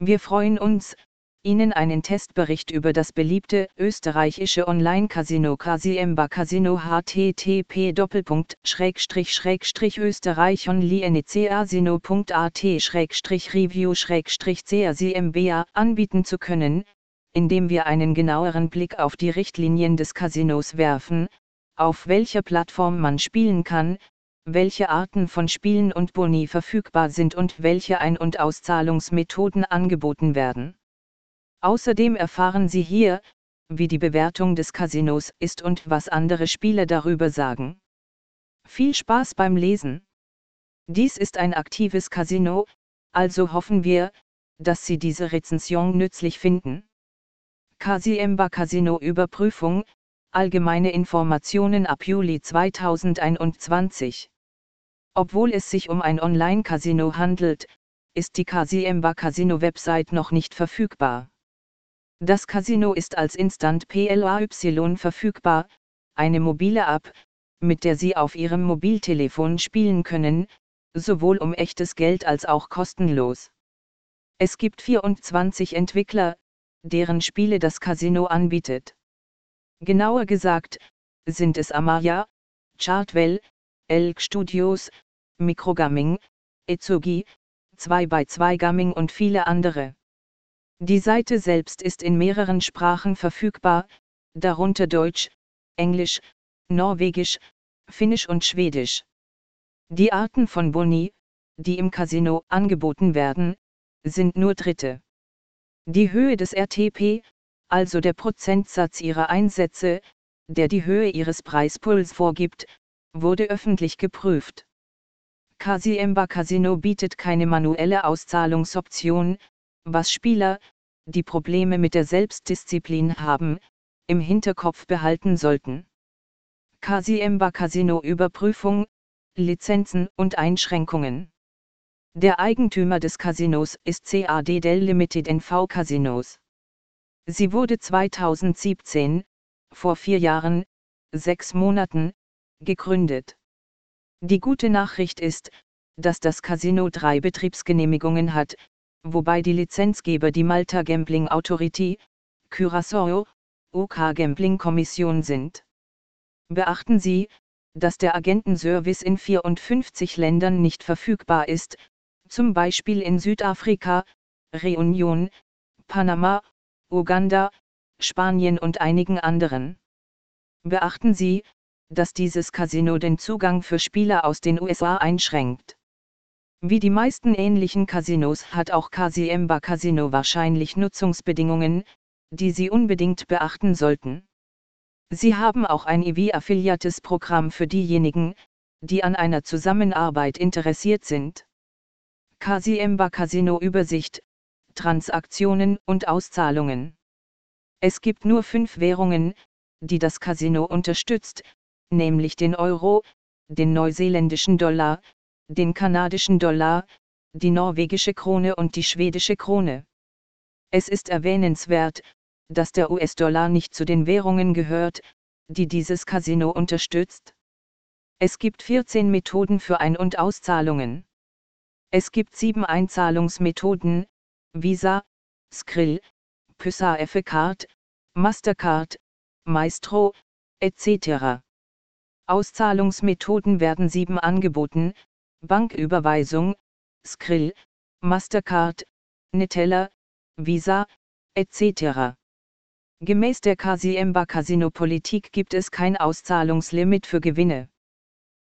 Wir freuen uns, Ihnen einen Testbericht über das beliebte österreichische Online-Casino Casiemba Casino http österreich onlinecasino.at review CACMBA anbieten zu können, indem wir einen genaueren Blick auf die Richtlinien des Casinos werfen, auf welcher Plattform man spielen kann, welche Arten von Spielen und Boni verfügbar sind und welche Ein- und Auszahlungsmethoden angeboten werden. Außerdem erfahren Sie hier, wie die Bewertung des Casinos ist und was andere Spieler darüber sagen. Viel Spaß beim Lesen! Dies ist ein aktives Casino, also hoffen wir, dass Sie diese Rezension nützlich finden. Casiemba Casino Überprüfung, allgemeine Informationen ab Juli 2021. Obwohl es sich um ein Online-Casino handelt, ist die Casiemba Casino Website noch nicht verfügbar. Das Casino ist als Instant PLAY verfügbar, eine mobile App, mit der Sie auf Ihrem Mobiltelefon spielen können, sowohl um echtes Geld als auch kostenlos. Es gibt 24 Entwickler, deren Spiele das Casino anbietet. Genauer gesagt, sind es Amaya, Chartwell, Elk Studios, Microgaming, Ezogi, 2x2 Gaming und viele andere. Die Seite selbst ist in mehreren Sprachen verfügbar, darunter Deutsch, Englisch, Norwegisch, Finnisch und Schwedisch. Die Arten von Boni, die im Casino angeboten werden, sind nur Dritte. Die Höhe des RTP, also der Prozentsatz ihrer Einsätze, der die Höhe ihres Preispools vorgibt, wurde öffentlich geprüft. Casiemba Casino bietet keine manuelle Auszahlungsoption, was Spieler, die Probleme mit der Selbstdisziplin haben, im Hinterkopf behalten sollten. Casiemba Casino Überprüfung, Lizenzen und Einschränkungen. Der Eigentümer des Casinos ist CAD Dell Limited NV Casinos. Sie wurde 2017, vor vier Jahren, sechs Monaten, gegründet. Die gute Nachricht ist, dass das Casino drei Betriebsgenehmigungen hat, wobei die Lizenzgeber die Malta Gambling Authority, Curaçao, OK Gambling Kommission sind. Beachten Sie, dass der Agentenservice in 54 Ländern nicht verfügbar ist, zum Beispiel in Südafrika, Reunion, Panama, Uganda, Spanien und einigen anderen. Beachten Sie, dass dieses Casino den Zugang für Spieler aus den USA einschränkt. Wie die meisten ähnlichen Casinos hat auch Casiemba Casino wahrscheinlich Nutzungsbedingungen, die Sie unbedingt beachten sollten. Sie haben auch ein EV-affiliates Programm für diejenigen, die an einer Zusammenarbeit interessiert sind. Casiemba Casino Übersicht, Transaktionen und Auszahlungen. Es gibt nur fünf Währungen, die das Casino unterstützt, nämlich den Euro, den neuseeländischen Dollar, den kanadischen Dollar, die norwegische Krone und die schwedische Krone. Es ist erwähnenswert, dass der US-Dollar nicht zu den Währungen gehört, die dieses Casino unterstützt. Es gibt 14 Methoden für Ein- und Auszahlungen. Es gibt sieben Einzahlungsmethoden, Visa, Skrill, Pysa Card, Mastercard, Maestro, etc. Auszahlungsmethoden werden sieben angeboten, Banküberweisung, Skrill, Mastercard, Neteller, Visa, etc. Gemäß der Casiemba Casino Politik gibt es kein Auszahlungslimit für Gewinne.